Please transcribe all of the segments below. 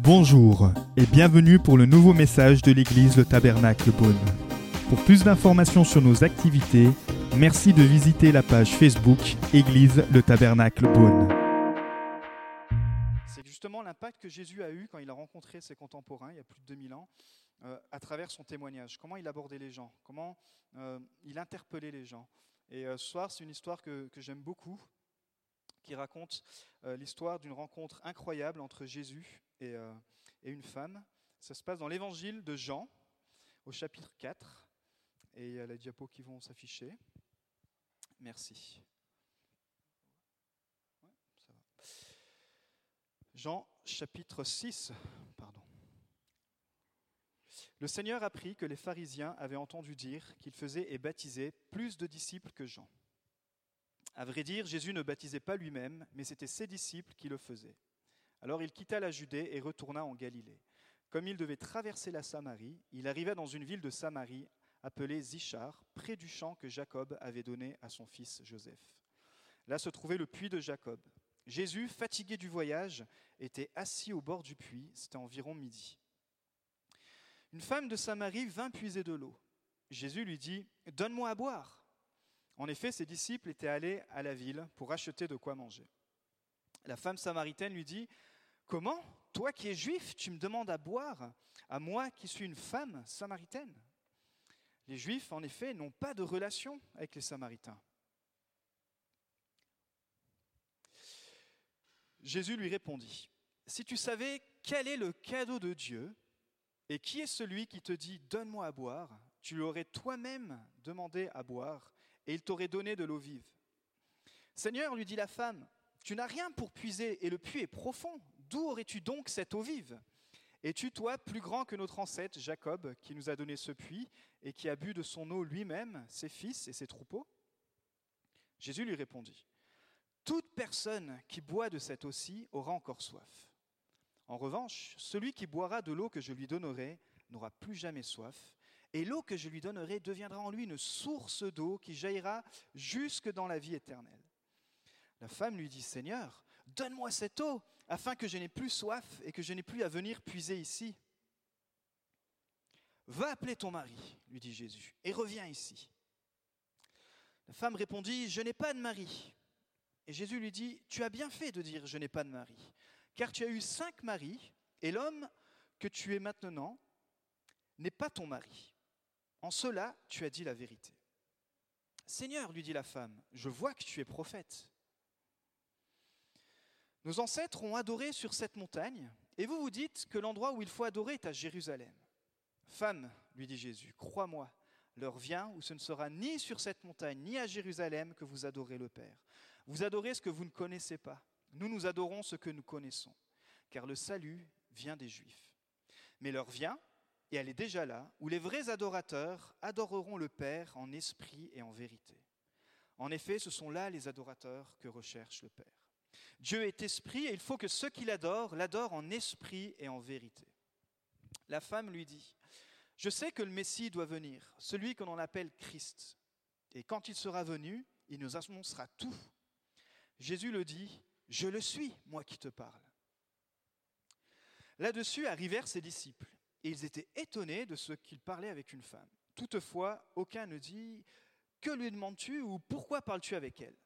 Bonjour et bienvenue pour le nouveau message de l'église Le Tabernacle Beaune. Pour plus d'informations sur nos activités, merci de visiter la page Facebook Église Le Tabernacle Beaune. C'est justement l'impact que Jésus a eu quand il a rencontré ses contemporains il y a plus de 2000 ans euh, à travers son témoignage. Comment il abordait les gens, comment euh, il interpellait les gens. Et euh, ce soir, c'est une histoire que, que j'aime beaucoup, qui raconte l'histoire d'une rencontre incroyable entre Jésus et, et une femme. Ça se passe dans l'évangile de Jean, au chapitre 4. Et il y a les diapos qui vont s'afficher. Merci. Jean chapitre 6, pardon. Le Seigneur apprit que les pharisiens avaient entendu dire qu'il faisait et baptisait plus de disciples que Jean. À vrai dire, Jésus ne baptisait pas lui-même, mais c'était ses disciples qui le faisaient. Alors il quitta la Judée et retourna en Galilée. Comme il devait traverser la Samarie, il arriva dans une ville de Samarie appelée Zichar, près du champ que Jacob avait donné à son fils Joseph. Là se trouvait le puits de Jacob. Jésus, fatigué du voyage, était assis au bord du puits, c'était environ midi. Une femme de Samarie vint puiser de l'eau. Jésus lui dit, Donne-moi à boire. En effet, ses disciples étaient allés à la ville pour acheter de quoi manger. La femme samaritaine lui dit, Comment Toi qui es juif, tu me demandes à boire, à moi qui suis une femme samaritaine? Les juifs, en effet, n'ont pas de relation avec les samaritains. Jésus lui répondit, Si tu savais quel est le cadeau de Dieu et qui est celui qui te dit Donne-moi à boire, tu lui aurais toi-même demandé à boire et il t'aurait donné de l'eau vive. Seigneur, lui dit la femme, tu n'as rien pour puiser et le puits est profond. D'où aurais-tu donc cette eau vive? Es-tu, toi, plus grand que notre ancêtre Jacob, qui nous a donné ce puits et qui a bu de son eau lui-même, ses fils et ses troupeaux? Jésus lui répondit, Toute personne qui boit de cette eau-ci aura encore soif. En revanche, celui qui boira de l'eau que je lui donnerai n'aura plus jamais soif, et l'eau que je lui donnerai deviendra en lui une source d'eau qui jaillira jusque dans la vie éternelle. La femme lui dit, Seigneur, donne-moi cette eau, afin que je n'ai plus soif et que je n'ai plus à venir puiser ici. Va appeler ton mari, lui dit Jésus, et reviens ici. La femme répondit, Je n'ai pas de mari. Et Jésus lui dit, Tu as bien fait de dire, Je n'ai pas de mari, car tu as eu cinq maris, et l'homme que tu es maintenant n'est pas ton mari. En cela, tu as dit la vérité. Seigneur, lui dit la femme, je vois que tu es prophète. Nos ancêtres ont adoré sur cette montagne, et vous vous dites que l'endroit où il faut adorer est à Jérusalem. Femme, lui dit Jésus, crois-moi, l'heure vient où ce ne sera ni sur cette montagne, ni à Jérusalem que vous adorez le Père. Vous adorez ce que vous ne connaissez pas. Nous, nous adorons ce que nous connaissons, car le salut vient des Juifs. Mais l'heure vient, et elle est déjà là, où les vrais adorateurs adoreront le Père en esprit et en vérité. En effet, ce sont là les adorateurs que recherche le Père. Dieu est esprit et il faut que ceux qui l'adorent l'adorent en esprit et en vérité. La femme lui dit, Je sais que le Messie doit venir, celui que l'on appelle Christ. Et quand il sera venu, il nous annoncera tout. Jésus le dit, Je le suis, moi qui te parle. Là-dessus arrivèrent ses disciples, et ils étaient étonnés de ce qu'il parlait avec une femme. Toutefois, aucun ne dit, Que lui demandes-tu ou pourquoi parles-tu avec elle?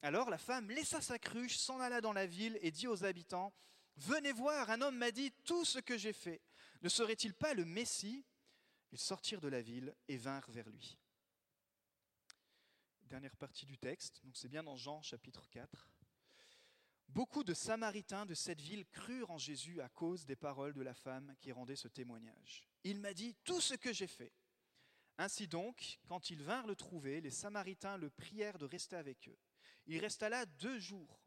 Alors la femme laissa sa cruche, s'en alla dans la ville et dit aux habitants, Venez voir, un homme m'a dit tout ce que j'ai fait. Ne serait-il pas le Messie? Ils sortirent de la ville et vinrent vers lui. Dernière partie du texte, donc c'est bien dans Jean chapitre 4. Beaucoup de Samaritains de cette ville crurent en Jésus à cause des paroles de la femme qui rendait ce témoignage. Il m'a dit tout ce que j'ai fait. Ainsi donc, quand ils vinrent le trouver, les Samaritains le prièrent de rester avec eux. Il resta là deux jours.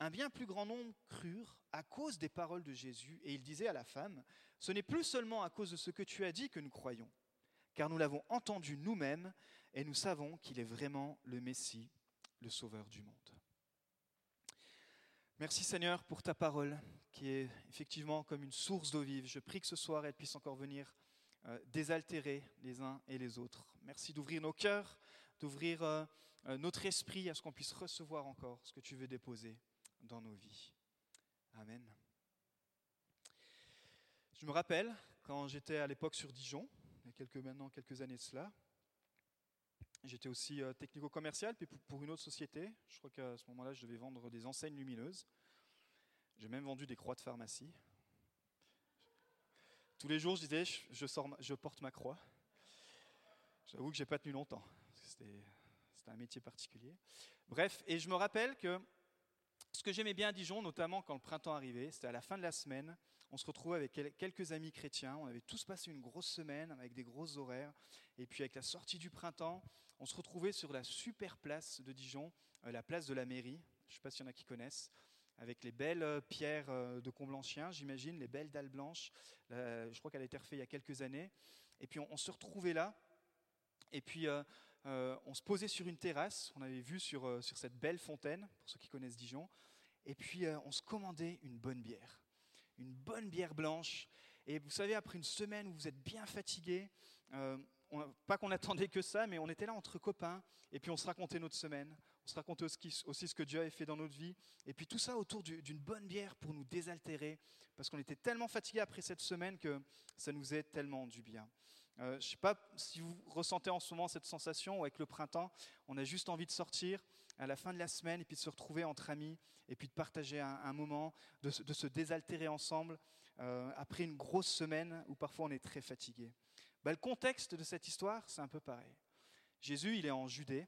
Un bien plus grand nombre crurent à cause des paroles de Jésus, et il disait à la femme, Ce n'est plus seulement à cause de ce que tu as dit que nous croyons, car nous l'avons entendu nous-mêmes, et nous savons qu'il est vraiment le Messie, le Sauveur du monde. Merci Seigneur pour ta parole, qui est effectivement comme une source d'eau vive. Je prie que ce soir elle puisse encore venir euh, désaltérer les uns et les autres. Merci d'ouvrir nos cœurs, d'ouvrir... Euh, notre esprit à ce qu'on puisse recevoir encore ce que tu veux déposer dans nos vies. Amen. Je me rappelle quand j'étais à l'époque sur Dijon, il y a maintenant quelques années de cela, J'étais aussi euh, technico-commercial, puis pour une autre société. Je crois qu'à ce moment-là, je devais vendre des enseignes lumineuses. J'ai même vendu des croix de pharmacie. Tous les jours, je disais, je, porte ma croix. J'avoue que j'ai pas tenu longtemps. C'était un métier particulier. Bref, et je me rappelle que ce que j'aimais bien à Dijon, notamment quand le printemps arrivait, c'était à la fin de la semaine. On se retrouvait avec quelques amis chrétiens. On avait tous passé une grosse semaine avec des grosses horaires. Et puis avec la sortie du printemps, on se retrouvait sur la super place de Dijon, euh, la place de la mairie. Je ne sais pas s'il y en a qui connaissent avec les belles euh, pierres euh, de Comblanchien, j'imagine, les belles dalles blanches. je crois qu'elle a été refaite il y a quelques années. Et puis on, se retrouvait là, et puis on se posait sur une terrasse. On avait vu sur, sur cette belle fontaine, pour ceux qui connaissent Dijon. Et puis on se commandait une bonne bière, une bonne bière blanche. Et vous savez, après une semaine où vous êtes bien fatigué, pas qu'on attendait que ça, mais on était là entre copains, et puis on se racontait notre semaine, on se racontait aussi ce que Dieu avait fait dans notre vie, et puis tout ça autour d'une bonne bière pour nous désaltérer, parce qu'on était tellement fatigués après cette semaine que ça nous est tellement du bien. Euh, je ne sais pas si vous ressentez en ce moment cette sensation, ou avec le printemps, on a juste envie de sortir à la fin de la semaine, et puis de se retrouver entre amis, et puis de partager un, moment, de, se désaltérer ensemble, euh, après une grosse semaine où parfois on est très fatigué. Bah, le contexte de cette histoire, c'est un peu pareil. Jésus, il est en Judée,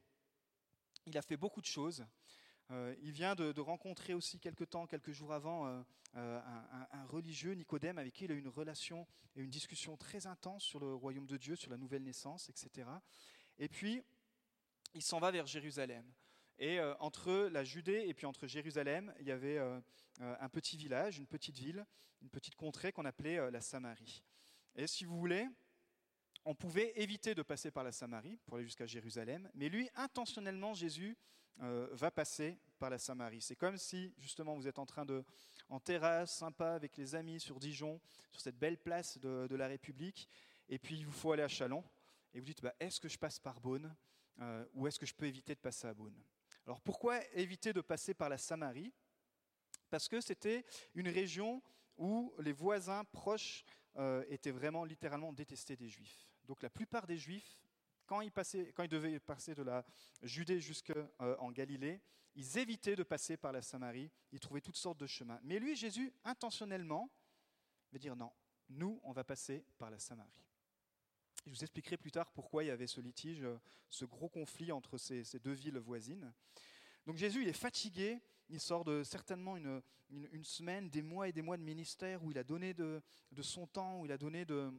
il a fait beaucoup de choses. Euh, il vient de, rencontrer aussi quelques temps, quelques jours avant, euh, euh, un, religieux, Nicodème, avec qui il a eu une relation et une discussion très intense sur le royaume de Dieu, sur la nouvelle naissance, etc. Et puis, il s'en va vers Jérusalem. Et entre la Judée et puis entre Jérusalem, il y avait un petit village, une petite ville, une petite contrée qu'on appelait la Samarie. Et si vous voulez, on pouvait éviter de passer par la Samarie pour aller jusqu'à Jérusalem, mais lui, intentionnellement, Jésus euh, va passer par la Samarie. C'est comme si, justement, vous êtes en train de, en terrasse, sympa, avec les amis sur Dijon, sur cette belle place de, la République, et puis il vous faut aller à Chalon, et vous dites, bah, est-ce que je passe par Beaune, euh, ou est-ce que je peux éviter de passer à Beaune? Alors pourquoi éviter de passer par la Samarie? Parce que c'était une région où les voisins proches euh, étaient vraiment littéralement détestés des Juifs. Donc la plupart des Juifs, quand ils, devaient passer de la Judée jusqu'en euh, Galilée, ils évitaient de passer par la Samarie, ils trouvaient toutes sortes de chemins. Mais lui, Jésus, intentionnellement, veut dire non, nous, on va passer par la Samarie. Je vous expliquerai plus tard pourquoi il y avait ce litige, ce gros conflit entre ces, deux villes voisines. Donc Jésus, il est fatigué, il sort de certainement une, semaine, des mois et des mois de ministère où il a donné de son temps, où il a donné de,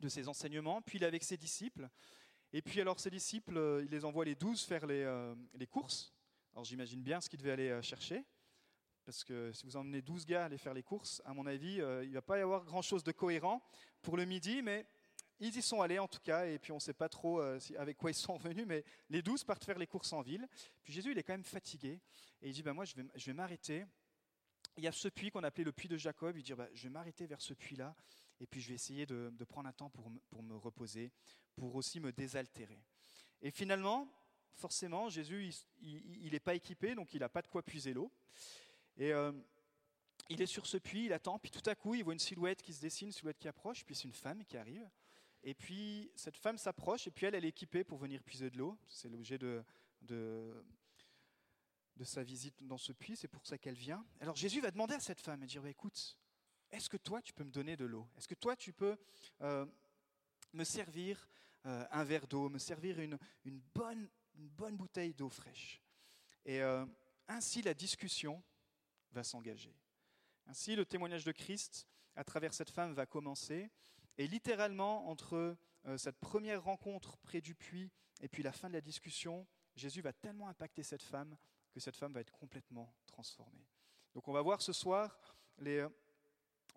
de ses enseignements, puis il est avec ses disciples. Et puis alors ses disciples, euh, il les envoie les douze faire les, euh, les courses. Alors j'imagine bien ce qu'il devait aller euh, chercher, parce que si vous emmenez 12 gars aller faire les courses, à mon avis, il ne va pas y avoir grand-chose de cohérent pour le midi, mais ils y sont allés en tout cas, et puis on ne sait pas trop avec quoi ils sont venus, mais les douze partent faire les courses en ville. Puis Jésus, il est quand même fatigué, et il dit, ben moi, je vais, je vais m'arrêter. Il y a ce puits qu'on appelait le puits de Jacob, il dit, ben, je vais m'arrêter vers ce puits-là, et puis je vais essayer de, prendre un temps pour, pour, me reposer, pour aussi me désaltérer. Et finalement, forcément, Jésus, il n'est pas équipé, donc il n'a pas de quoi puiser l'eau. Et euh, il est sur ce puits, il attend, puis tout à coup, il voit une silhouette qui se dessine, une silhouette qui approche, puis c'est une femme qui arrive. Et puis cette femme s'approche, et puis elle, elle est équipée pour venir puiser de l'eau. C'est l'objet de, de, de, sa visite dans ce puits, c'est pour ça qu'elle vient. Alors Jésus va demander à cette femme, et dire, bah, écoute, est-ce que toi, tu peux me donner de l'eau? Est-ce que toi, tu peux euh, me servir euh, un verre d'eau, me servir une, bonne, une bonne, bouteille d'eau fraîche? Et euh, ainsi, la discussion va s'engager. Ainsi, le témoignage de Christ à travers cette femme va commencer. Et littéralement, entre cette première rencontre près du puits et puis la fin de la discussion, Jésus va tellement impacter cette femme que cette femme va être complètement transformée. Donc on va voir ce soir les,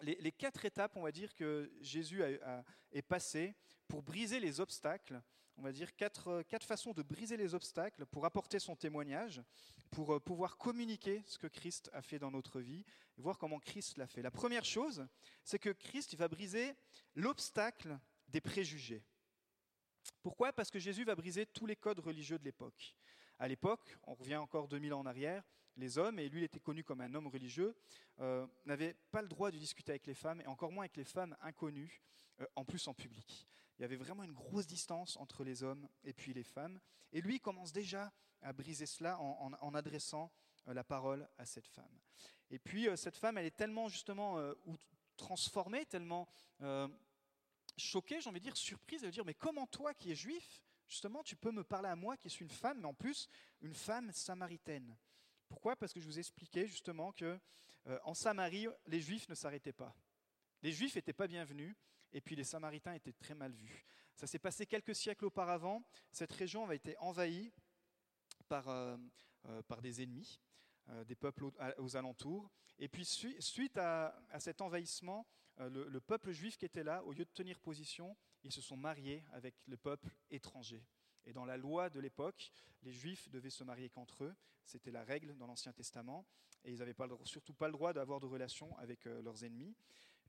les, quatre étapes, on va dire, que Jésus a, est passé pour briser les obstacles, on va dire quatre, quatre, façons de briser les obstacles pour apporter son témoignage, pour euh, pouvoir communiquer ce que Christ a fait dans notre vie et voir comment Christ l'a fait. La première chose, c'est que Christ va briser l'obstacle des préjugés. Pourquoi? Parce que Jésus va briser tous les codes religieux de l'époque. À l'époque, on revient encore 2000 ans en arrière, les hommes, et lui il était connu comme un homme religieux, euh, n'avait pas le droit de discuter avec les femmes, et encore moins avec les femmes inconnues, euh, en plus en public. Il y avait vraiment une grosse distance entre les hommes et puis les femmes, et lui commence déjà à briser cela en, adressant euh, la parole à cette femme. Et puis cette femme, elle est tellement justement transformée, tellement choquée, j'ai envie de dire, surprise, veut dire, mais comment toi qui es juif, justement, tu peux me parler à moi qui suis une femme, mais en plus une femme samaritaine? Pourquoi? Parce que je vous expliquais justement que euh, en Samarie, les Juifs ne s'arrêtaient pas. Les Juifs n'étaient pas bienvenus, et puis les Samaritains étaient très mal vus. Ça s'est passé quelques siècles auparavant. Cette région avait été envahie par, euh, euh, par des ennemis, des peuples aux, alentours. Et puis suite à, cet envahissement, le, le peuple juif qui était là, au lieu de tenir position, ils se sont mariés avec le peuple étranger. Et dans la loi de l'époque, les Juifs devaient se marier qu'entre eux. C'était la règle dans l'Ancien Testament. Et ils n'avaient surtout pas le droit d'avoir de relations avec euh, leurs ennemis.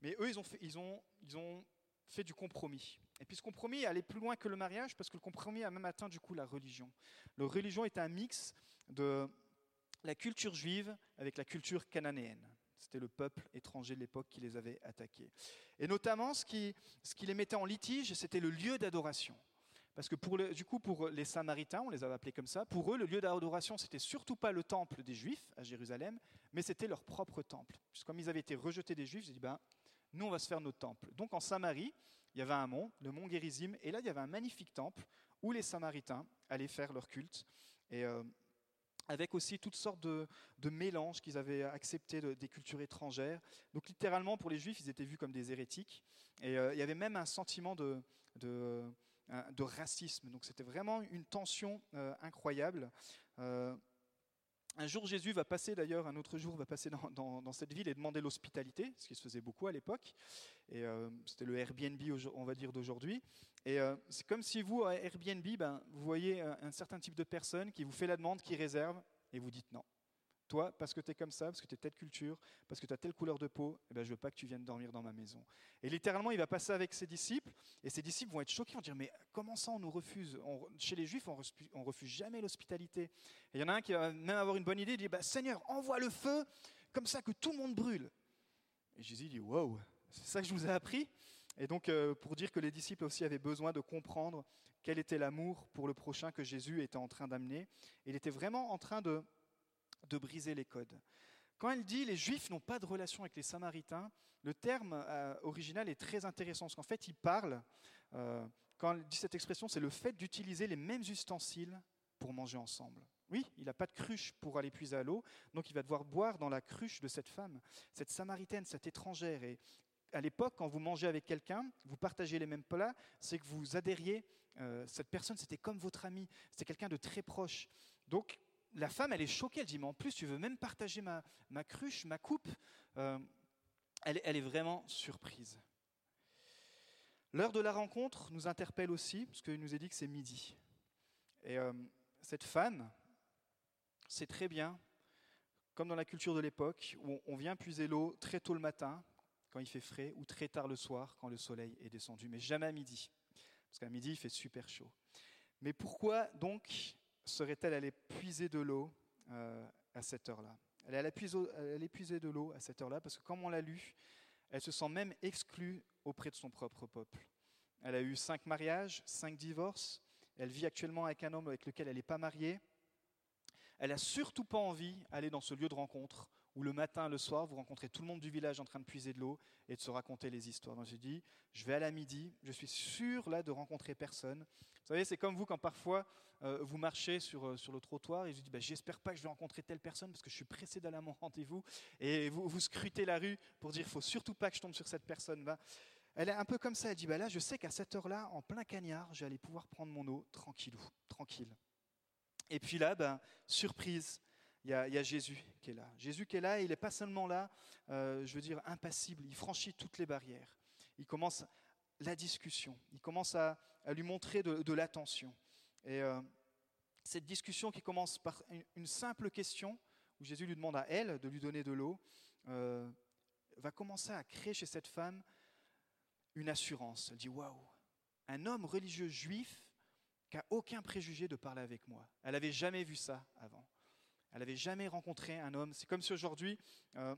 Mais eux, ils ont, fait, du compromis. Et puis ce compromis allait plus loin que le mariage, parce que le compromis a même atteint du coup la religion. La religion était un mix de la culture juive avec la culture cananéenne. C'était le peuple étranger de l'époque qui les avait attaqués. Et notamment, ce qui les mettait en litige, c'était le lieu d'adoration. Parce que pour du coup, pour les Samaritains, on les avait appelés comme ça, pour eux, le lieu d'adoration, c'était surtout pas le temple des Juifs à Jérusalem, mais c'était leur propre temple. Puisque comme ils avaient été rejetés des Juifs, ils ont dit, ben, nous, on va se faire notre temple. Donc en Samarie, il y avait un mont, le mont Gérizim, et là, il y avait un magnifique temple où les Samaritains allaient faire leur culte. Et euh, avec aussi toutes sortes de, mélanges qu'ils avaient acceptés des cultures étrangères. Donc littéralement, pour les Juifs, ils étaient vus comme des hérétiques. Et euh, il y avait même un sentiment de Hein, de racisme. Donc c'était vraiment une tension euh, incroyable. Euh, un jour, Jésus va passer, d'ailleurs, un autre jour, va passer dans, cette ville et demander l'hospitalité, ce qui se faisait beaucoup à l'époque. Et euh, c'était le Airbnb, on va dire, d'aujourd'hui. Et c'est comme si vous, à Airbnb, ben, vous voyez un, certain type de personne qui vous fait la demande, qui réserve, et vous dites non. Toi, parce que tu es comme ça, parce que tu es telle culture, parce que tu as telle couleur de peau, eh ben, je veux pas que tu viennes dormir dans ma maison. Et littéralement, il va passer avec ses disciples, et ses disciples vont être choqués, vont dire, mais comment ça on nous refuse? Chez les Juifs, on refuse, refuse jamais l'hospitalité. Et il y en a un qui va même avoir une bonne idée, il dit, bah, Seigneur, envoie le feu, comme ça que tout le monde brûle. Et Jésus dit, wow, c'est ça que je vous ai appris et donc, euh, pour dire que les disciples aussi avaient besoin de comprendre quel était l'amour pour le prochain que Jésus était en train d'amener. Il était vraiment en train de de briser les codes. Quand elle dit les Juifs n'ont pas de relation avec les Samaritains, le terme euh, original est très intéressant, parce qu'en fait, il parle, euh, quand elle dit cette expression, c'est le fait d'utiliser les mêmes ustensiles pour manger ensemble. Oui, il n'a pas de cruche pour aller puiser à l'eau, donc il va devoir boire dans la cruche de cette femme, cette Samaritaine, cette étrangère. Et à l'époque, quand vous mangez avec quelqu'un, vous partagez les mêmes plats, c'est que vous adhériez, euh, cette personne, c'était comme votre ami, c'était quelqu'un de très proche. Donc, la femme, elle est choquée. Elle dit, mais en plus, tu veux même partager ma, cruche, ma coupe euh, elle, est vraiment surprise. L'heure de la rencontre nous interpelle aussi, parce qu'il nous est dit que c'est midi. Et euh, cette femme c'est très bien, comme dans la culture de l'époque, où on vient puiser l'eau très tôt le matin, quand il fait frais, ou très tard le soir, quand le soleil est descendu, mais jamais à midi, parce qu'à midi, il fait super chaud. Mais pourquoi donc serait-elle allée puiser de l'eau euh, à cette heure-là? Elle est allée puiser de l'eau à cette heure-là parce que, comme on l'a lu, elle se sent même exclue auprès de son propre peuple. Elle a eu cinq mariages, cinq divorces. Elle vit actuellement avec un homme avec lequel elle n'est pas mariée. Elle n'a surtout pas envie d'aller dans ce lieu de rencontre où le matin, le soir, vous rencontrez tout le monde du village en train de puiser de l'eau et de se raconter les histoires. Donc j'ai dit, je vais à la midi, je suis sûr là de rencontrer personne. Vous savez, c'est comme vous quand parfois euh, vous marchez sur, euh, sur le trottoir et je dis, bah, j'espère pas que je vais rencontrer telle personne parce que je suis pressé d'aller à mon rendez-vous. Et vous, scrutez la rue pour dire, faut surtout pas que je tombe sur cette personne. là elle est un peu comme ça, elle dit, bah là, je sais qu'à cette heure-là, en plein cagnard, j'allais pouvoir prendre mon eau tranquillou, tranquille. Et puis là, ben, surprise, il y, a, Jésus qui est là. Jésus qui est là, il n'est pas seulement là, euh, je veux dire, impassible, il franchit toutes les barrières. Il commence la discussion, il commence à, lui montrer de, l'attention. Et euh, cette discussion qui commence par une, simple question, où Jésus lui demande à elle de lui donner de l'eau, euh, va commencer à créer chez cette femme une assurance. Elle dit Waouh, un homme religieux juif qui n'a aucun préjugé de parler avec moi. Elle n'avait jamais vu ça avant. Elle n'avait jamais rencontré un homme. C'est comme si aujourd'hui, euh,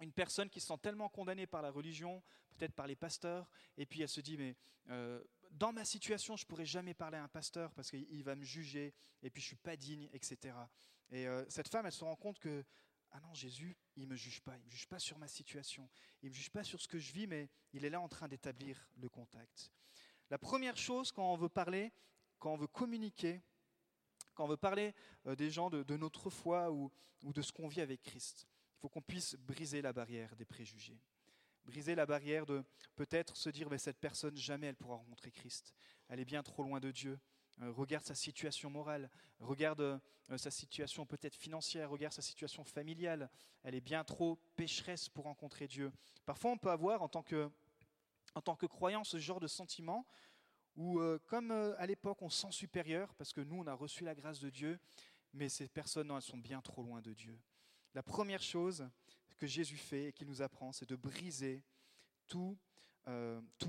une personne qui se sent tellement condamnée par la religion, peut-être par les pasteurs, et puis elle se dit, mais euh, dans ma situation, je ne pourrais jamais parler à un pasteur parce qu'il va me juger, et puis je ne suis pas digne, etc. Et euh, cette femme, elle se rend compte que, ah non, Jésus, il ne me juge pas, il ne me juge pas sur ma situation, il ne me juge pas sur ce que je vis, mais il est là en train d'établir le contact. La première chose quand on veut parler, quand on veut communiquer, quand on veut parler euh, des gens de, notre foi ou, de ce qu'on vit avec Christ, il faut qu'on puisse briser la barrière des préjugés. Briser la barrière de peut-être se dire, mais cette personne, jamais elle pourra rencontrer Christ. Elle est bien trop loin de Dieu. Euh, regarde sa situation morale, regarde euh, sa situation peut-être financière, regarde sa situation familiale. Elle est bien trop pécheresse pour rencontrer Dieu. Parfois, on peut avoir en tant que, en tant que croyant ce genre de sentiment où, euh, comme à l'époque, on sent supérieur parce que nous, on a reçu la grâce de Dieu, mais ces personnes, elles sont bien trop loin de Dieu. La première chose que Jésus fait et qu'il nous apprend, c'est de briser tous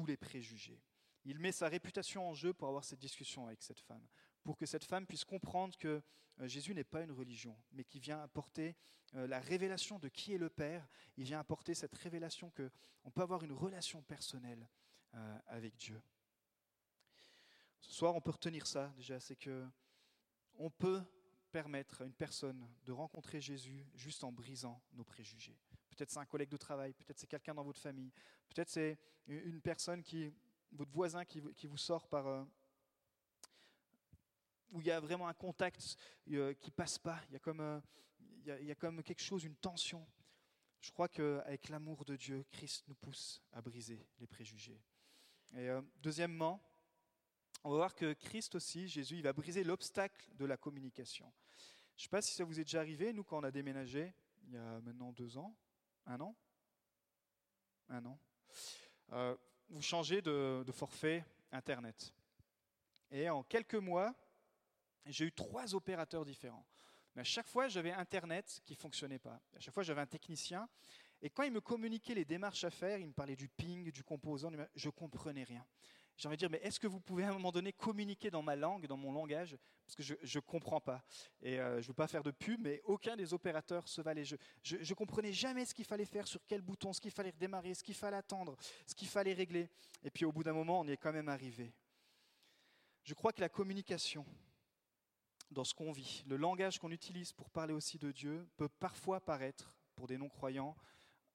les préjugés. Il met sa réputation en jeu pour avoir cette discussion avec cette femme, pour que cette femme puisse comprendre que euh, Jésus n'est pas une religion, mais qui vient apporter euh, la révélation de qui est le Père. Il vient apporter cette révélation qu'on peut avoir une relation personnelle euh, avec Dieu. Ce soir, on peut retenir ça déjà, c'est que on peut permettre à une personne de rencontrer Jésus juste en brisant nos préjugés. Peut-être c'est un collègue de travail, peut-être c'est quelqu'un dans votre famille, peut-être c'est une personne qui votre voisin qui, vous sort par... Euh, où il y a vraiment un contact euh, qui passe pas, il y, a comme, euh, il, y a, comme quelque chose, une tension. Je crois qu'avec l'amour de Dieu, Christ nous pousse à briser les préjugés. Et deuxièmement, on va voir que Christ aussi, Jésus, il va briser l'obstacle de la communication. Je ne sais pas si ça vous est déjà arrivé, nous, quand on a déménagé, il y a maintenant deux ans, un an, un an, vous changez de, forfait Internet. Et en quelques mois, j'ai eu trois opérateurs différents. Mais à chaque fois, j'avais Internet qui ne fonctionnait pas. À chaque fois, j'avais un technicien. Et quand il me communiquait les démarches à faire, il me parlait du ping, du composant, je ne comprenais rien. J'ai envie de dire, mais est-ce que vous pouvez à un moment donné communiquer dans ma langue, dans mon langage? Parce que je ne comprends pas. Et euh, je ne veux pas faire de pub, mais aucun des opérateurs se valait. Je ne comprenais jamais ce qu'il fallait faire, sur quel bouton, ce qu'il fallait redémarrer, ce qu'il fallait attendre, ce qu'il fallait régler. Et puis au bout d'un moment, on y est quand même arrivé. Je crois que la communication, dans ce qu'on vit, le langage qu'on utilise pour parler aussi de Dieu, peut parfois paraître, pour des non-croyants,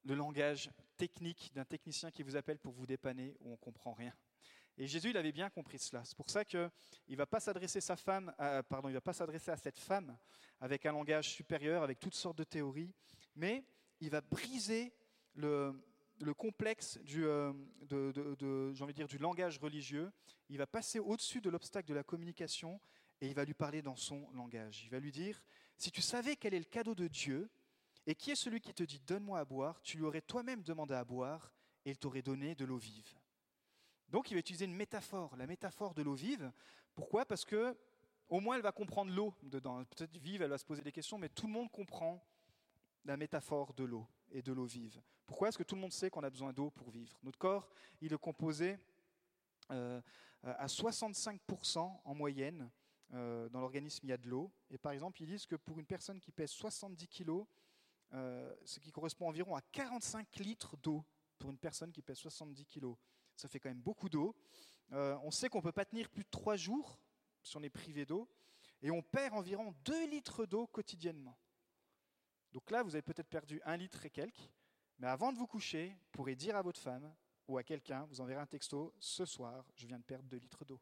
le langage technique d'un technicien qui vous appelle pour vous dépanner où on ne comprend rien. Et Jésus, il avait bien compris cela. C'est pour ça qu'il ne va pas s'adresser sa femme, pardon, il va pas s'adresser à cette femme avec un langage supérieur, avec toutes sortes de théories, mais il va briser le, complexe du, euh, dire, du langage religieux. Il va passer au-dessus de l'obstacle de la communication et il va lui parler dans son langage. Il va lui dire, si tu savais quel est le cadeau de Dieu et qui est celui qui te dit donne-moi à boire, tu lui aurais toi-même demandé à boire et il t'aurait donné de l'eau vive. Donc il va utiliser une métaphore, la métaphore de l'eau vive. Pourquoi? Parce que au moins elle va comprendre l'eau dedans. Peut-être vive, elle va se poser des questions, mais tout le monde comprend la métaphore de l'eau et de l'eau vive. Pourquoi? Parce que tout le monde sait qu'on a besoin d'eau pour vivre. Notre corps, il est composé euh, à 65% en moyenne. Euh, dans l'organisme, il y a de l'eau. Et par exemple, ils disent que pour une personne qui pèse 70 kg, euh, ce qui correspond environ à 45 litres d'eau pour une personne qui pèse 70 kg ça fait quand même beaucoup d'eau. Euh, on sait qu'on ne peut pas tenir plus de trois jours si on est privé d'eau, et on perd environ 2 litres d'eau quotidiennement. Donc là, vous avez peut-être perdu un litre et quelques, mais avant de vous coucher, vous pourrez dire à votre femme ou à quelqu'un, vous enverrez un texto, ce soir, je viens de perdre 2 litres d'eau.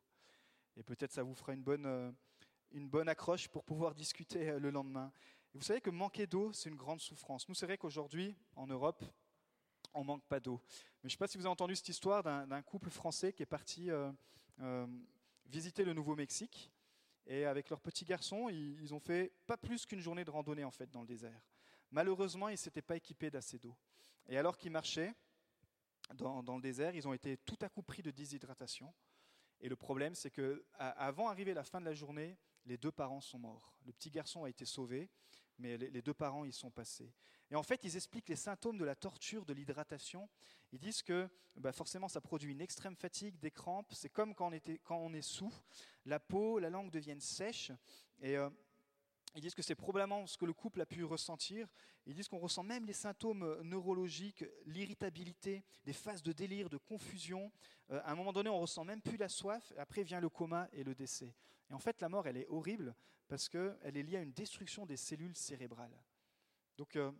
Et peut-être ça vous fera une bonne, euh, une bonne accroche pour pouvoir discuter euh, le lendemain. vous savez que manquer d'eau, c'est une grande souffrance. Nous, c'est vrai qu'aujourd'hui, en Europe, on manque pas d'eau. Mais je ne sais pas si vous avez entendu cette histoire d'un couple français qui est parti euh, euh, visiter le Nouveau-Mexique. Et avec leur petit garçon, ils, ont fait pas plus qu'une journée de randonnée en fait dans le désert. Malheureusement, ils ne s'étaient pas équipés d'assez d'eau. Et alors qu'ils marchaient dans, le désert, ils ont été tout à coup pris de déshydratation. Et le problème, c'est que avant d'arriver la fin de la journée, les deux parents sont morts. Le petit garçon a été sauvé, mais les, deux parents y sont passés. Et en fait, ils expliquent les symptômes de la torture, de l'hydratation. Ils disent que bah, forcément, ça produit une extrême fatigue, des crampes. C'est comme quand on, est sous. La peau, la langue deviennent sèches. Et euh, ils disent que c'est probablement ce que le couple a pu ressentir. Ils disent qu'on ressent même les symptômes neurologiques, l'irritabilité, des phases de délire, de confusion. Euh, à un moment donné, on ressent même plus la soif. Après vient le coma et le décès. Et en fait, la mort, elle est horrible parce qu'elle est liée à une destruction des cellules cérébrales. Donc, euh,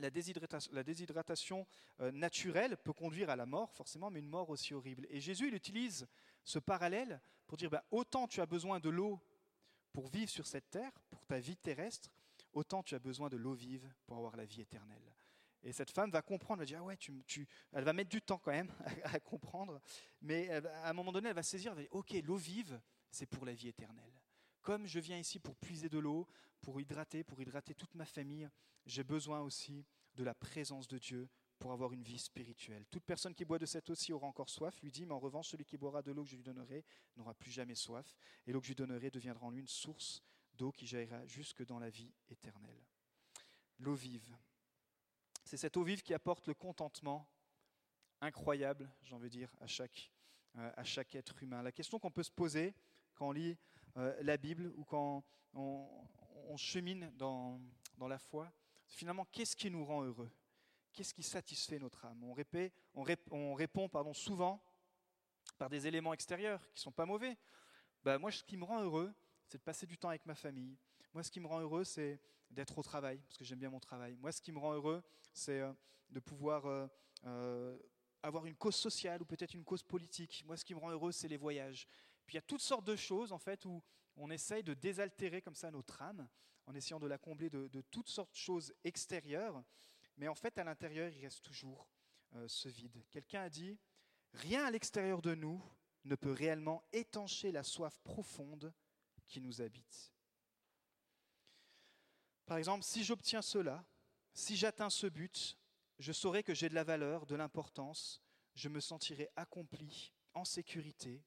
la déshydratation, euh, naturelle peut conduire à la mort, forcément, mais une mort aussi horrible. Et Jésus, il utilise ce parallèle pour dire bah, autant tu as besoin de l'eau pour vivre sur cette terre, pour ta vie terrestre, autant tu as besoin de l'eau vive pour avoir la vie éternelle. Et cette femme va comprendre, elle va dire, ah ouais, elle va mettre du temps quand même à, comprendre, mais à un moment donné, elle va saisir, elle va dire, ok, l'eau vive, c'est pour la vie éternelle. Comme je viens ici pour puiser de l'eau, pour hydrater, pour hydrater toute ma famille, j'ai besoin aussi de la présence de Dieu pour avoir une vie spirituelle. Toute personne qui boit de cette eau-ci aura encore soif, lui dit, mais en revanche, celui qui boira de l'eau que je lui donnerai n'aura plus jamais soif, et l'eau que je lui donnerai deviendra en lui une source d'eau qui jaillira jusque dans la vie éternelle. L'eau vive. C'est cette eau vive qui apporte le contentement incroyable, j'en veux dire, à chaque, euh, à chaque être humain. La question qu'on peut se poser quand on lit la Bible ou quand on, chemine dans, dans la foi, finalement qu'est-ce qui nous rend heureux? Qu'est-ce qui satisfait notre âme? On, on, répond pardon, souvent par des éléments extérieurs qui ne sont pas mauvais. Ben, moi, ce qui me rend heureux, c'est de passer du temps avec ma famille. Moi, ce qui me rend heureux, c'est d'être au travail, parce que j'aime bien mon travail. Moi, ce qui me rend heureux, c'est euh, de pouvoir euh, euh, avoir une cause sociale ou peut-être une cause politique. Moi, ce qui me rend heureux, c'est les voyages. Puis il y a toutes sortes de choses, en fait, où on essaye de désaltérer comme ça notre âme, en essayant de la combler de, toutes sortes de choses extérieures. Mais en fait, à l'intérieur, il reste toujours euh, ce vide. Quelqu'un a dit, rien à l'extérieur de nous ne peut réellement étancher la soif profonde qui nous habite. Par exemple, si j'obtiens cela, si j'atteins ce but, je saurai que j'ai de la valeur, de l'importance, je me sentirai accompli, en sécurité,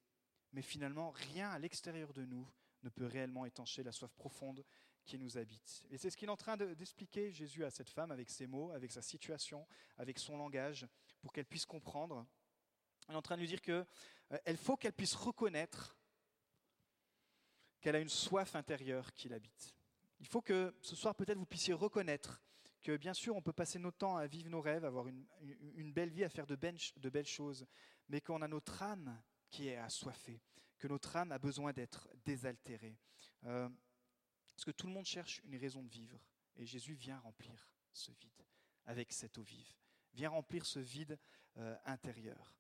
mais finalement, rien à l'extérieur de nous ne peut réellement étancher la soif profonde qui nous habite. Et c'est ce qu'il est en train d'expliquer Jésus à cette femme avec ses mots, avec sa situation, avec son langage, pour qu'elle puisse comprendre. Il est en train de lui dire qu'il euh, faut qu'elle puisse reconnaître qu'elle a une soif intérieure qui l'habite. Il faut que ce soir peut-être vous puissiez reconnaître que bien sûr on peut passer notre temps à vivre nos rêves, avoir une, une belle vie, à faire de, de belles choses, mais qu'on a notre âme qui est assoiffée, que notre âme a besoin d'être désaltérée. Euh, parce que tout le monde cherche une raison de vivre. Et Jésus vient remplir ce vide avec cette eau vive. Vient remplir ce vide euh, intérieur.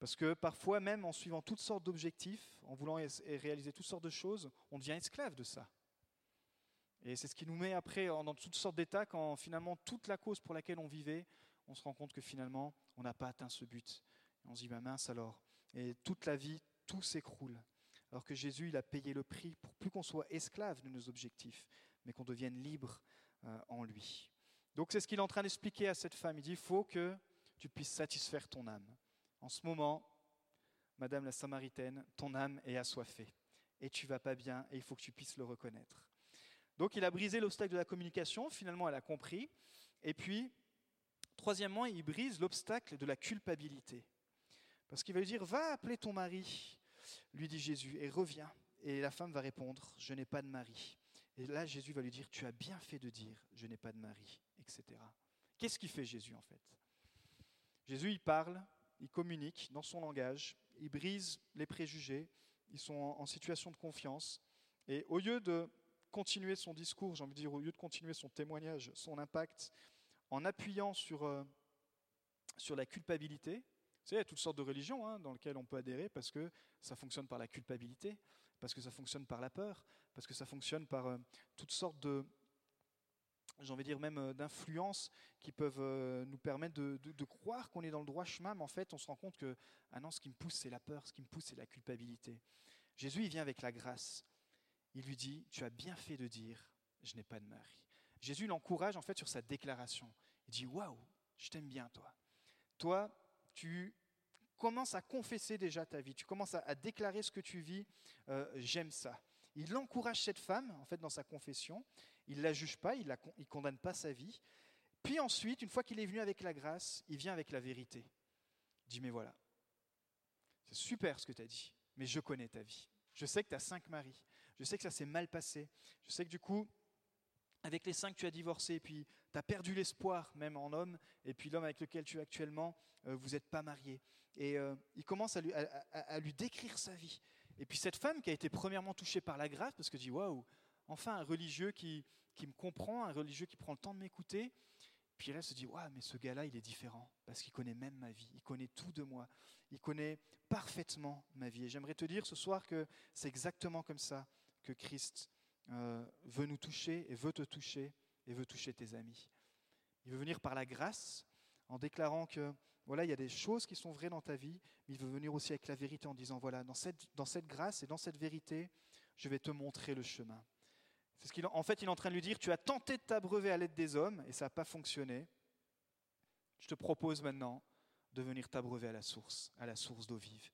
Parce que parfois, même en suivant toutes sortes d'objectifs, en voulant réaliser toutes sortes de choses, on devient esclave de ça. Et c'est ce qui nous met après dans toutes sortes d'états quand finalement toute la cause pour laquelle on vivait, on se rend compte que finalement on n'a pas atteint ce but. On se dit, bah mince alors. Et toute la vie, tout s'écroule. Alors que Jésus, il a payé le prix pour plus qu'on soit esclave de nos objectifs, mais qu'on devienne libre euh, en lui. Donc c'est ce qu'il est en train d'expliquer à cette femme. Il dit, il faut que tu puisses satisfaire ton âme. En ce moment, Madame la Samaritaine, ton âme est assoiffée et tu vas pas bien et il faut que tu puisses le reconnaître. Donc il a brisé l'obstacle de la communication, finalement elle a compris. Et puis, troisièmement, il brise l'obstacle de la culpabilité. Parce qu'il va lui dire, va appeler ton mari lui dit Jésus, et reviens. Et la femme va répondre, je n'ai pas de mari. Et là, Jésus va lui dire, tu as bien fait de dire, je n'ai pas de mari, etc. Qu'est-ce qu'il fait Jésus en fait? Jésus, il parle, il communique dans son langage, il brise les préjugés, ils sont en situation de confiance. Et au lieu de continuer son discours, j'ai envie de dire, au lieu de continuer son témoignage, son impact, en appuyant sur, euh, sur la culpabilité, il y a toutes sortes de religions hein, dans lesquelles on peut adhérer parce que ça fonctionne par la culpabilité, parce que ça fonctionne par la peur, parce que ça fonctionne par euh, toutes sortes de, j'ai envie de dire même euh, d'influences qui peuvent euh, nous permettre de, croire qu'on est dans le droit chemin, mais en fait on se rend compte que ah non, ce qui me pousse c'est la peur, ce qui me pousse c'est la culpabilité. Jésus il vient avec la grâce. Il lui dit, tu as bien fait de dire, je n'ai pas de mari. Jésus l'encourage en fait sur sa déclaration. Il dit, waouh, je t'aime bien toi. Toi, tu commences à confesser déjà ta vie, tu commences à, déclarer ce que tu vis, euh, j'aime ça. Il encourage cette femme, en fait, dans sa confession. Il ne la juge pas, il ne condamne pas sa vie. Puis ensuite, une fois qu'il est venu avec la grâce, il vient avec la vérité. Il dit, mais voilà, c'est super ce que tu as dit, mais je connais ta vie. Je sais que tu as cinq maris. Je sais que ça s'est mal passé. Je sais que du coup, avec les cinq, tu as divorcé, et puis tu as perdu l'espoir même en homme, et puis l'homme avec lequel tu es actuellement, euh, vous n'êtes pas marié. Et euh, il commence à lui, à, lui, décrire sa vie. Et puis cette femme qui a été premièrement touchée par la grâce, parce que dis, waouh, enfin un religieux qui, qui me comprend, un religieux qui prend le temps de m'écouter. Puis elle se dit, waouh, mais ce gars-là, il est différent, parce qu'il connaît même ma vie, il connaît tout de moi, il connaît parfaitement ma vie. Et j'aimerais te dire ce soir que c'est exactement comme ça que Christ euh, veut nous toucher et veut te toucher et veut toucher tes amis. Il veut venir par la grâce en déclarant que voilà, il y a des choses qui sont vraies dans ta vie, mais il veut venir aussi avec la vérité en disant voilà, dans cette, dans cette grâce et dans cette vérité, je vais te montrer le chemin. C'est ce qu'il, en fait, il est en train de lui dire tu as tenté de t'abreuver à l'aide des hommes et ça n'a pas fonctionné. Je te propose maintenant de venir t'abreuver à la source, à la source d'eau vive.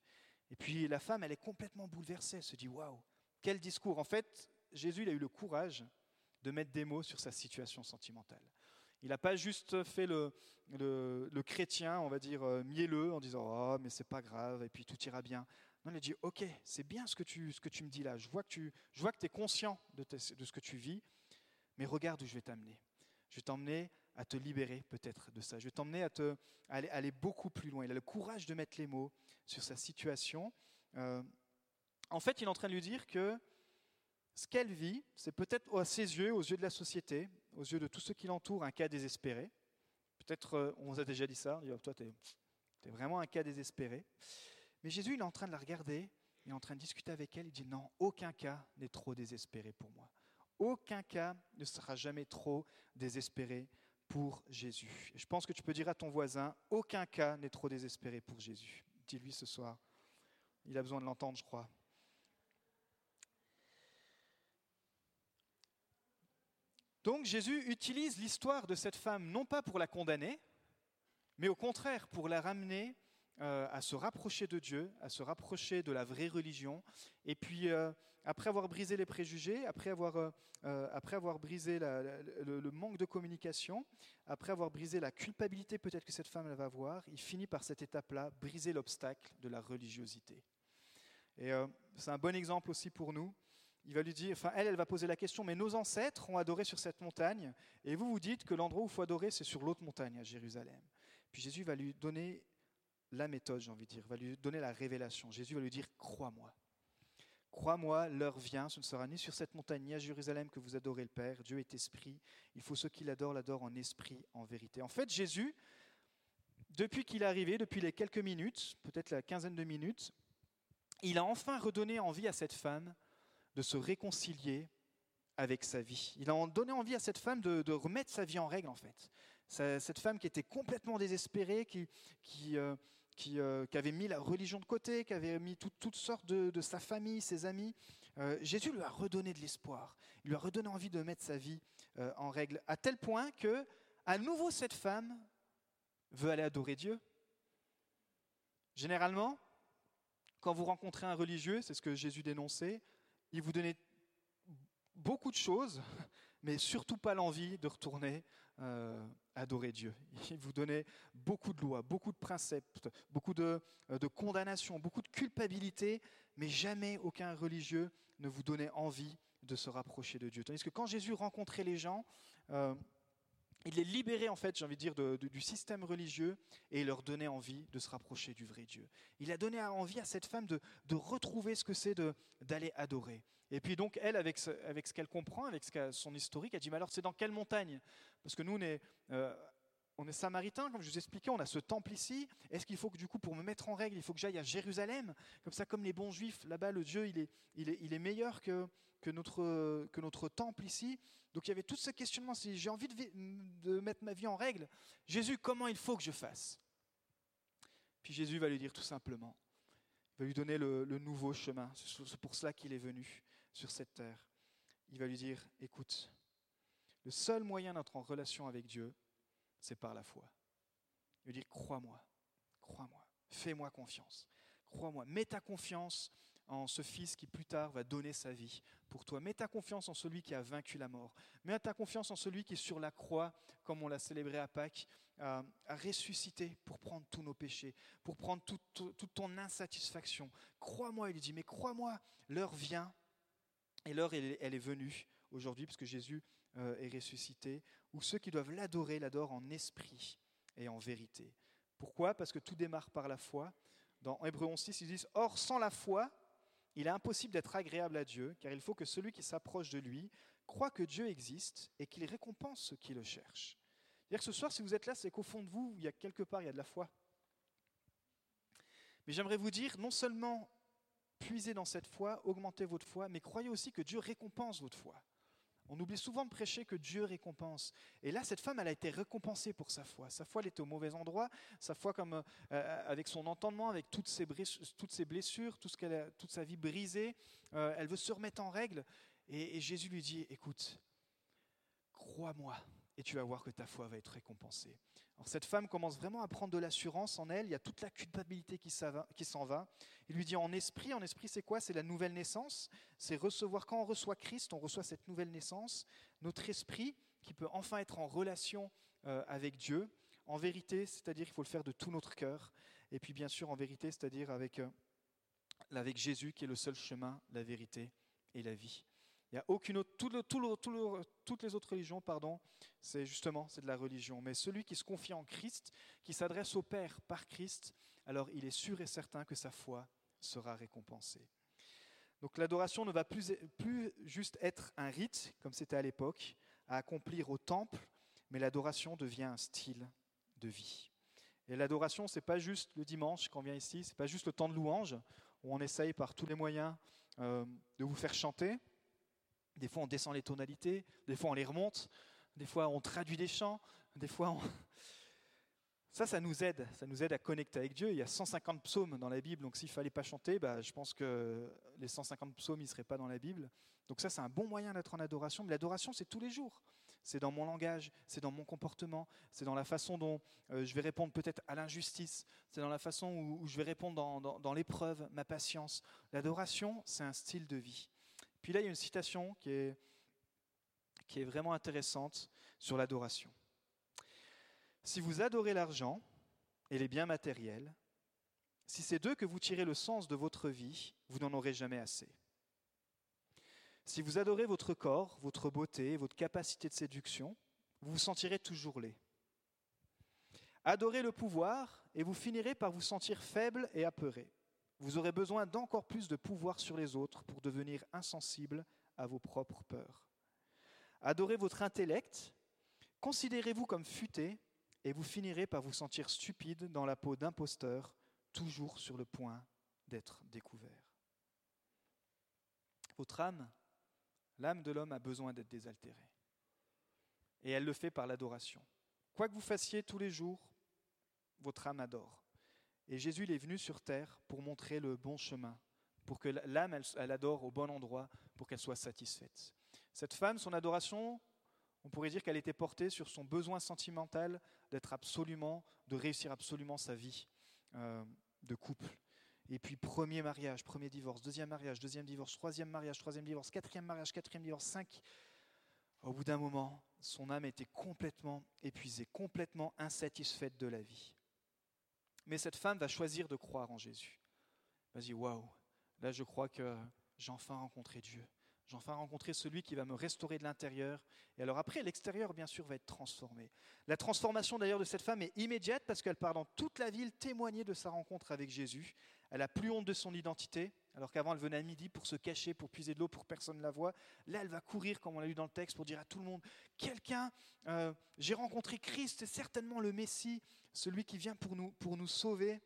Et puis la femme, elle est complètement bouleversée. Elle se dit waouh, quel discours. En fait, Jésus il a eu le courage de mettre des mots sur sa situation sentimentale. Il n'a pas juste fait le, le, chrétien, on va dire, euh, mielleux en disant Oh, mais c'est pas grave, et puis tout ira bien. Non, il a dit Ok, c'est bien ce que, tu, ce que tu me dis là. Je vois que tu je vois que es conscient de, de ce que tu vis, mais regarde où je vais t'amener. Je vais t'emmener à te libérer peut-être de ça. Je vais t'emmener à, te, aller, beaucoup plus loin. Il a le courage de mettre les mots sur sa situation. Euh, en fait, il est en train de lui dire que ce qu'elle vit, c'est peut-être à ses yeux, aux yeux de la société, aux yeux de tous ceux qui l'entourent, un cas désespéré. Peut-être euh, on vous a déjà dit ça, toi tu es, vraiment un cas désespéré. Mais Jésus, il est en train de la regarder, il est en train de discuter avec elle, il dit non, aucun cas n'est trop désespéré pour moi. Aucun cas ne sera jamais trop désespéré pour Jésus. je pense que tu peux dire à ton voisin, aucun cas n'est trop désespéré pour Jésus. Dis-lui ce soir. Il a besoin de l'entendre, je crois. Donc Jésus utilise l'histoire de cette femme non pas pour la condamner, mais au contraire pour la ramener euh, à se rapprocher de Dieu, à se rapprocher de la vraie religion. Et puis, euh, après avoir brisé les préjugés, après avoir, euh, après avoir brisé le, manque de communication, après avoir brisé la culpabilité peut-être que cette femme va avoir, il finit par cette étape-là, briser l'obstacle de la religiosité. Et c'est un bon exemple aussi pour nous il va lui dire, enfin elle, elle va poser la question, mais nos ancêtres ont adoré sur cette montagne, et vous vous dites que l'endroit où il faut adorer, c'est sur l'autre montagne, à Jérusalem. Puis Jésus va lui donner la méthode, j'ai envie de dire, va lui donner la révélation. Jésus va lui dire, crois-moi. Crois-moi, l'heure vient, ce ne sera ni sur cette montagne ni à Jérusalem que vous adorez le Père. Dieu est esprit. Il faut ceux qui l'adorent, l'adorent en esprit, en vérité. En fait, Jésus, depuis qu'il est arrivé, depuis les quelques minutes, peut-être la quinzaine de minutes, il a enfin redonné envie à cette femme de se réconcilier avec sa vie. Il a donné envie à cette femme de, remettre sa vie en règle, en fait. Cette femme qui était complètement désespérée, qui, qui, euh, euh, qui, avait mis la religion de côté, qui avait mis toutes sortes de, sa famille, ses amis. Euh, Jésus lui a redonné de l'espoir. Il lui a redonné envie de mettre sa vie en règle, à tel point que, à nouveau, cette femme veut aller adorer Dieu. Généralement, quand vous rencontrez un religieux, c'est ce que Jésus dénonçait, il vous donnait beaucoup de choses, mais surtout pas l'envie de retourner euh, adorer Dieu. Il vous donnait beaucoup de lois, beaucoup de préceptes, beaucoup de, euh, de condamnations, beaucoup de culpabilité, mais jamais aucun religieux ne vous donnait envie de se rapprocher de Dieu. Tandis que quand Jésus rencontrait les gens, euh, il les libérait en fait, j'ai envie de dire, du système religieux et leur donnait envie de se rapprocher du vrai Dieu. Il a donné envie à cette femme de, retrouver ce que c'est d'aller adorer. Et puis donc elle, avec ce, avec ce qu'elle comprend, avec ce son historique, elle dit, mais alors c'est dans quelle montagne? Parce que nous, on est, euh, on est samaritains, comme je vous expliquais, on a ce temple ici. Est-ce qu'il faut que du coup, pour me mettre en règle, il faut que j'aille à Jérusalem? Comme ça, comme les bons juifs, là-bas, le Dieu, il est, il est, il est meilleur que, que, notre, que notre temple ici. Donc il y avait tout ce questionnement, si j'ai envie de, mettre ma vie en règle, Jésus, comment il faut que je fasse? Puis Jésus va lui dire tout simplement, il va lui donner le, nouveau chemin, c'est pour cela qu'il est venu sur cette terre. Il va lui dire, écoute, le seul moyen d'être en relation avec Dieu, c'est par la foi. Il va dire, crois-moi, crois-moi, fais-moi confiance, crois-moi, mets ta confiance en ce Fils qui plus tard va donner sa vie pour toi. Mets ta confiance en celui qui a vaincu la mort. Mets ta confiance en celui qui, sur la croix, comme on l'a célébré à Pâques, a, ressuscité pour prendre tous nos péchés, pour prendre toute, ton insatisfaction. Crois-moi, il dit, mais crois-moi, l'heure vient Et l'heure, elle, est venue aujourd'hui, puisque Jésus est ressuscité, où ceux qui doivent l'adorer l'adorent en esprit et en vérité. Pourquoi? Parce que tout démarre par la foi. Dans Hébreu 11.6, ils disent Or, sans la foi, il est impossible d'être agréable à Dieu, car il faut que celui qui s'approche de lui croit que Dieu existe et qu'il récompense ceux qui le cherchent. C'est-à-dire que ce soir, si vous êtes là, c'est qu'au fond de vous, il y a quelque part, il y a de la foi. Mais j'aimerais vous dire, non seulement puisez dans cette foi, augmentez votre foi, mais croyez aussi que Dieu récompense votre foi. On oublie souvent de prêcher que Dieu récompense. Et là, cette femme, elle a été récompensée pour sa foi. Sa foi, elle était au mauvais endroit. Sa foi, comme euh, euh, avec son entendement, avec toutes ses, blessures, toute sa vie brisée, euh, elle veut se remettre en règle. et Jésus lui dit Écoute, crois-moi, et tu vas voir que ta foi va être récompensée. Alors cette femme commence vraiment à prendre de l'assurance en elle, il y a toute la culpabilité qui s'en va. Il lui dit en esprit, en esprit c'est quoi? C'est la nouvelle naissance, c'est recevoir, quand on reçoit Christ, on reçoit cette nouvelle naissance, notre esprit qui peut enfin être en relation euh, avec Dieu, en vérité, c'est-à-dire qu'il faut le faire de tout notre cœur, et puis bien sûr en vérité, c'est-à-dire avec, euh, avec Jésus qui est le seul chemin, la vérité et la vie. Il n'y a aucune autre, toutes les autres religions, pardon, c'est justement c'est de la religion. Mais celui qui se confie en Christ, qui s'adresse au Père par Christ, alors il est sûr et certain que sa foi sera récompensée. Donc l'adoration ne va plus, juste être un rite, comme c'était à l'époque, à accomplir au temple, mais l'adoration devient un style de vie. Et l'adoration, ce n'est pas juste le dimanche quand vient ici, ce n'est pas juste le temps de louange, où on essaye par tous les moyens euh, de vous faire chanter, des fois, on descend les tonalités, des fois, on les remonte, des fois, on traduit des chants, des fois, on... Ça, ça nous aide, ça nous aide à connecter avec Dieu. Il y a 150 psaumes dans la Bible, donc s'il fallait pas chanter, bah, je pense que les 150 psaumes, ils seraient pas dans la Bible. Donc ça, c'est un bon moyen d'être en adoration. Mais l'adoration, c'est tous les jours. C'est dans mon langage, c'est dans mon comportement, c'est dans la façon dont euh, je vais répondre peut-être à l'injustice, c'est dans la façon où, je vais répondre dans, dans l'épreuve, ma patience. L'adoration, c'est un style de vie. Puis là, il y a une citation qui est, vraiment intéressante sur l'adoration. Si vous adorez l'argent et les biens matériels, si c'est d'eux que vous tirez le sens de votre vie, vous n'en aurez jamais assez. Si vous adorez votre corps, votre beauté, votre capacité de séduction, vous vous sentirez toujours laid. Adorez le pouvoir et vous finirez par vous sentir faible et apeuré vous aurez besoin d'encore plus de pouvoir sur les autres pour devenir insensible à vos propres peurs. Adorez votre intellect, considérez-vous comme futé, et vous finirez par vous sentir stupide dans la peau d'imposteur, toujours sur le point d'être découvert. Votre âme, l'âme de l'homme a besoin d'être désaltérée. Et elle le fait par l'adoration. Quoi que vous fassiez tous les jours, votre âme adore. Et Jésus il est venu sur terre pour montrer le bon chemin, pour que l'âme, elle, adore au bon endroit, pour qu'elle soit satisfaite. Cette femme, son adoration, on pourrait dire qu'elle était portée sur son besoin sentimental d'être absolument, de réussir absolument sa vie euh, de couple. Et puis premier mariage, premier divorce, deuxième mariage, deuxième divorce, troisième mariage, troisième divorce, quatrième mariage, quatrième divorce, cinq. Au bout d'un moment, son âme était complètement épuisée, complètement insatisfaite de la vie. Mais cette femme va choisir de croire en Jésus. Vas-y, waouh, là je crois que j'ai enfin rencontré Dieu. J'ai enfin rencontré celui qui va me restaurer de l'intérieur. Et alors après, l'extérieur, bien sûr, va être transformé. La transformation d'ailleurs de cette femme est immédiate parce qu'elle part dans toute la ville témoigner de sa rencontre avec Jésus. Elle a plus honte de son identité, alors qu'avant elle venait à midi pour se cacher, pour puiser de l'eau, pour que personne ne la voit. Là, elle va courir, comme on l'a lu dans le texte, pour dire à tout le monde, quelqu'un, euh, j'ai rencontré Christ, c'est certainement le Messie, celui qui vient pour nous, pour nous sauver.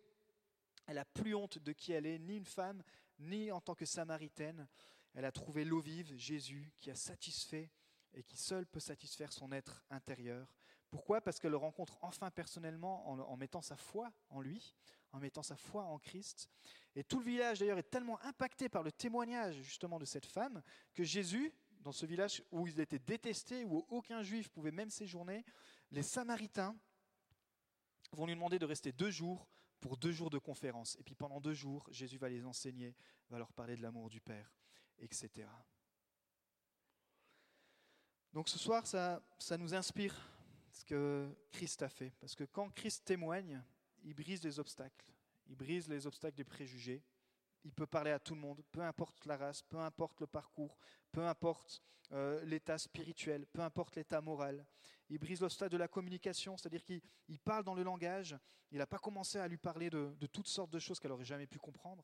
Elle a plus honte de qui elle est, ni une femme, ni en tant que samaritaine. Elle a trouvé l'eau vive, Jésus, qui a satisfait et qui seul peut satisfaire son être intérieur. Pourquoi? Parce qu'elle le rencontre enfin personnellement en, mettant sa foi en lui, en mettant sa foi en Christ. Et tout le village d'ailleurs est tellement impacté par le témoignage justement de cette femme que Jésus, dans ce village où il était détesté, où aucun juif pouvait même séjourner, les Samaritains vont lui demander de rester deux jours pour deux jours de conférence. Et puis pendant deux jours, Jésus va les enseigner, va leur parler de l'amour du Père, etc. Donc ce soir, ça, ça nous inspire ce que Christ a fait. Parce que quand Christ témoigne, il brise les obstacles. Il brise les obstacles des préjugés. Il peut parler à tout le monde, peu importe la race, peu importe le parcours, peu importe euh, l'état spirituel, peu importe l'état moral. Il brise l'obstacle de la communication, c'est-à-dire qu'il parle dans le langage. Il n'a pas commencé à lui parler de, de toutes sortes de choses qu'elle n'aurait jamais pu comprendre.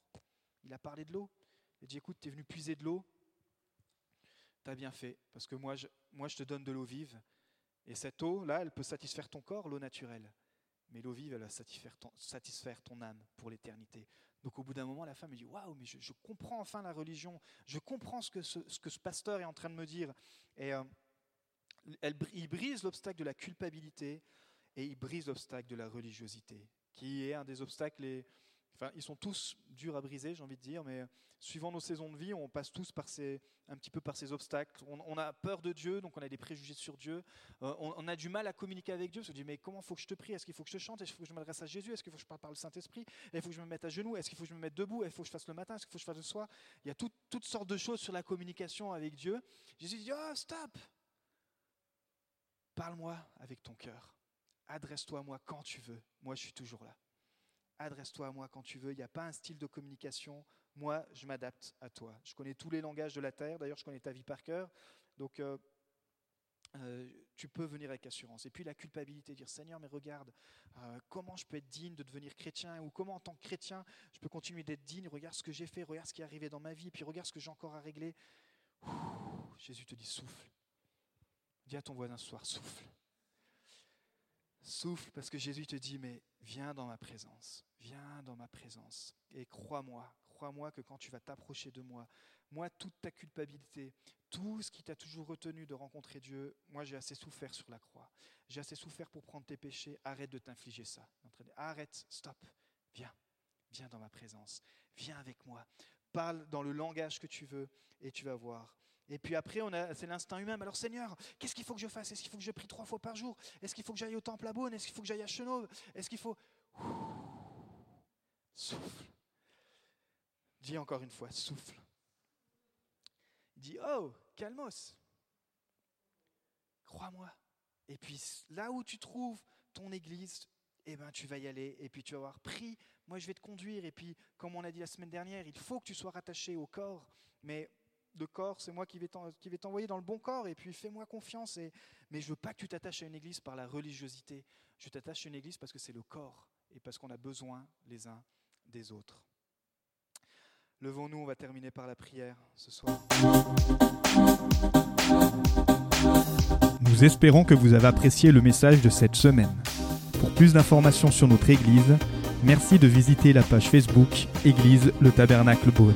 Il a parlé de l'eau. Il dit, écoute, tu es venu puiser de l'eau, tu as bien fait, parce que moi je, te donne de l'eau vive. Et cette eau-là, elle peut satisfaire ton corps, l'eau naturelle. Mais l'eau vive, elle va satisfaire ton, satisfaire ton âme pour l'éternité. Donc au bout d'un moment, la femme me dit, waouh, mais je, comprends enfin la religion, je comprends ce que ce, que ce pasteur est en train de me dire. Et euh, il brise l'obstacle de la culpabilité et il brise l'obstacle de la religiosité, qui est un des obstacles les, Enfin, ils sont tous durs à briser, j'ai envie de dire, mais suivant nos saisons de vie, on passe tous par ces, un petit peu par ces obstacles. On, a peur de Dieu, donc on a des préjugés sur Dieu. Euh, on, a du mal à communiquer avec Dieu. On se dit, mais comment faut que je te prie? Est-ce qu'il faut que je chante? Est-ce qu'il faut que je m'adresse à Jésus? Est-ce qu'il faut que je parle par le Saint-Esprit? Il faut que je me mette à genoux? Est-ce qu'il faut que je me mette debout? Est-ce qu'il faut que je fasse le matin? Est-ce qu'il faut que je fasse le soir? Il y a toutes sortes de choses sur la communication avec Dieu. Jésus dit, oh, stop Parle-moi avec ton cœur. Adresse-toi à moi quand tu veux. Moi, je suis toujours là adresse-toi à moi quand tu veux. Il n'y a pas un style de communication. Moi, je m'adapte à toi. Je connais tous les langages de la terre. D'ailleurs, je connais ta vie par cœur. Donc, euh, euh, tu peux venir avec assurance. Et puis la culpabilité, dire Seigneur, mais regarde, euh, comment je peux être digne de devenir chrétien ou comment en tant que chrétien je peux continuer d'être digne? Regarde ce que j'ai fait, regarde ce qui est arrivé dans ma vie, et puis regarde ce que j'ai encore à régler. Jésus te dit souffle. Dis à ton voisin ce soir, souffle. Souffle parce que Jésus te dit, mais viens dans ma présence, viens dans ma présence. Et crois-moi, crois-moi que quand tu vas t'approcher de moi, moi, toute ta culpabilité, tout ce qui t'a toujours retenu de rencontrer Dieu, moi j'ai assez souffert sur la croix. J'ai assez souffert pour prendre tes péchés. Arrête de t'infliger ça. Arrête, stop, viens, viens dans ma présence, viens avec moi. Parle dans le langage que tu veux et tu vas voir et puis après, on a, c'est l'instinct humain. alors Seigneur, qu'est-ce qu'il faut que je fasse? Est-ce qu'il faut que je prie trois fois par jour? Est-ce qu'il faut que j'aille au temple à Beaune? Est-ce qu'il faut que j'aille à Chenauve? Est-ce qu'il faut... Souffle. Dis encore une fois, souffle. Il dit, oh, calmos. Crois-moi. Et puis là où tu trouves ton église, eh ben, tu vas y aller et puis tu vas avoir pris. Moi, je vais te conduire. Et puis, comme on a dit la semaine dernière, il faut que tu sois rattaché au corps. Mais de corps, c'est moi qui vais t'envoyer dans le bon corps, et puis fais-moi confiance. Et... Mais je ne veux pas que tu t'attaches à une église par la religiosité. Je t'attache à une église parce que c'est le corps, et parce qu'on a besoin les uns des autres. Levons-nous, on va terminer par la prière ce soir. Nous espérons que vous avez apprécié le message de cette semaine. Pour plus d'informations sur notre Église, merci de visiter la page Facebook Église le Tabernacle Beaune.